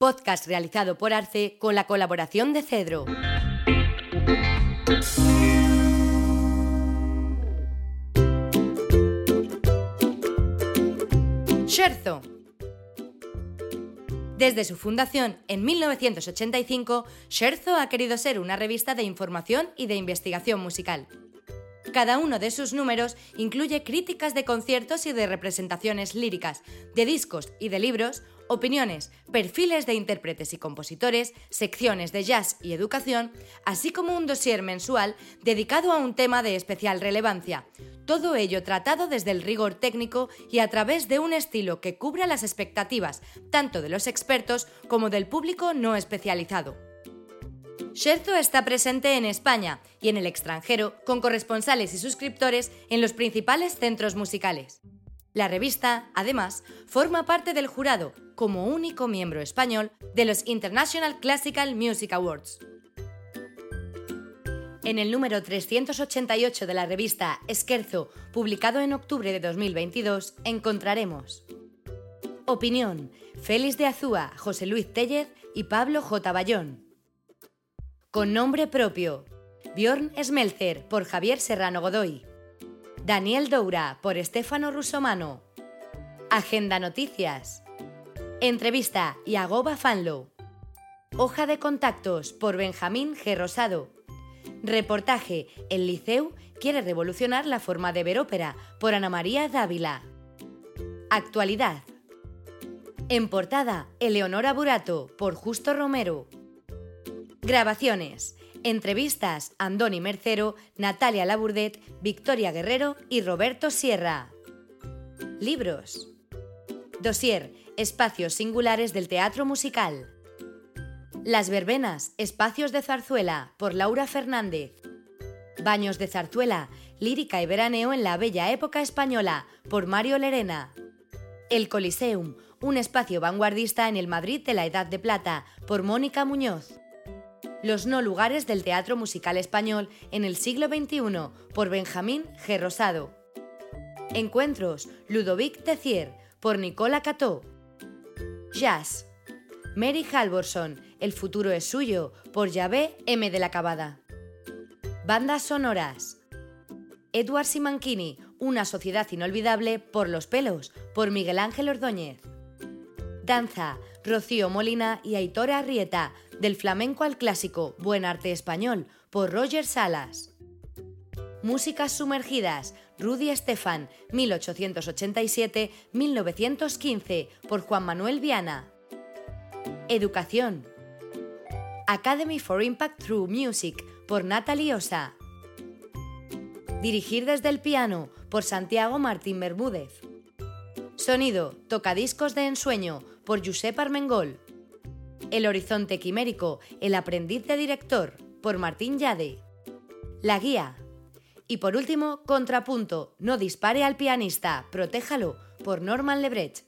Podcast realizado por Arce con la colaboración de Cedro. Scherzo. Desde su fundación en 1985, Scherzo ha querido ser una revista de información y de investigación musical. Cada uno de sus números incluye críticas de conciertos y de representaciones líricas, de discos y de libros, opiniones, perfiles de intérpretes y compositores, secciones de jazz y educación, así como un dossier mensual dedicado a un tema de especial relevancia. Todo ello tratado desde el rigor técnico y a través de un estilo que cubra las expectativas tanto de los expertos como del público no especializado. Scherzo está presente en España y en el extranjero con corresponsales y suscriptores en los principales centros musicales. La revista, además, forma parte del jurado, como único miembro español, de los International Classical Music Awards. En el número 388 de la revista Esquerzo, publicado en octubre de 2022, encontraremos Opinión, Félix de Azúa, José Luis Tellez y Pablo J. Bayón. Con nombre propio, Bjorn Smelzer por Javier Serrano Godoy. Daniel Doura por Estefano Rusomano. Agenda Noticias. Entrevista Yagoba Fanlo. Hoja de contactos por Benjamín G. Rosado. Reportaje El Liceu quiere revolucionar la forma de ver ópera por Ana María Dávila. Actualidad. En portada, Eleonora Burato por Justo Romero. Grabaciones. Entrevistas Andoni Mercero, Natalia Laburdet, Victoria Guerrero y Roberto Sierra. Libros. Dosier, Espacios Singulares del Teatro Musical. Las Verbenas, Espacios de Zarzuela, por Laura Fernández. Baños de Zarzuela, Lírica y Veraneo en la Bella Época Española, por Mario Lerena. El Coliseum, un espacio vanguardista en el Madrid de la Edad de Plata, por Mónica Muñoz. Los no lugares del teatro musical español en el siglo XXI por Benjamín G. Rosado. Encuentros Ludovic Tessier por Nicola Cató. Jazz. Mary Halvorson, El futuro es suyo por Yahvé M. de la Cabada. Bandas sonoras. Edward Simankini, Una sociedad inolvidable por los pelos por Miguel Ángel Ordóñez. Danza. Rocío Molina y Aitor Arrieta, del flamenco al clásico, Buen Arte Español, por Roger Salas. Músicas sumergidas, Rudy Estefan, 1887-1915, por Juan Manuel Viana. Educación. Academy for Impact Through Music, por Natalie Osa. Dirigir desde el piano, por Santiago Martín Bermúdez. Sonido, tocadiscos de ensueño, por Josep Armengol. El horizonte quimérico, el aprendiz de director, por Martín Yade. La guía. Y por último, contrapunto, no dispare al pianista, protéjalo, por Norman Lebrecht.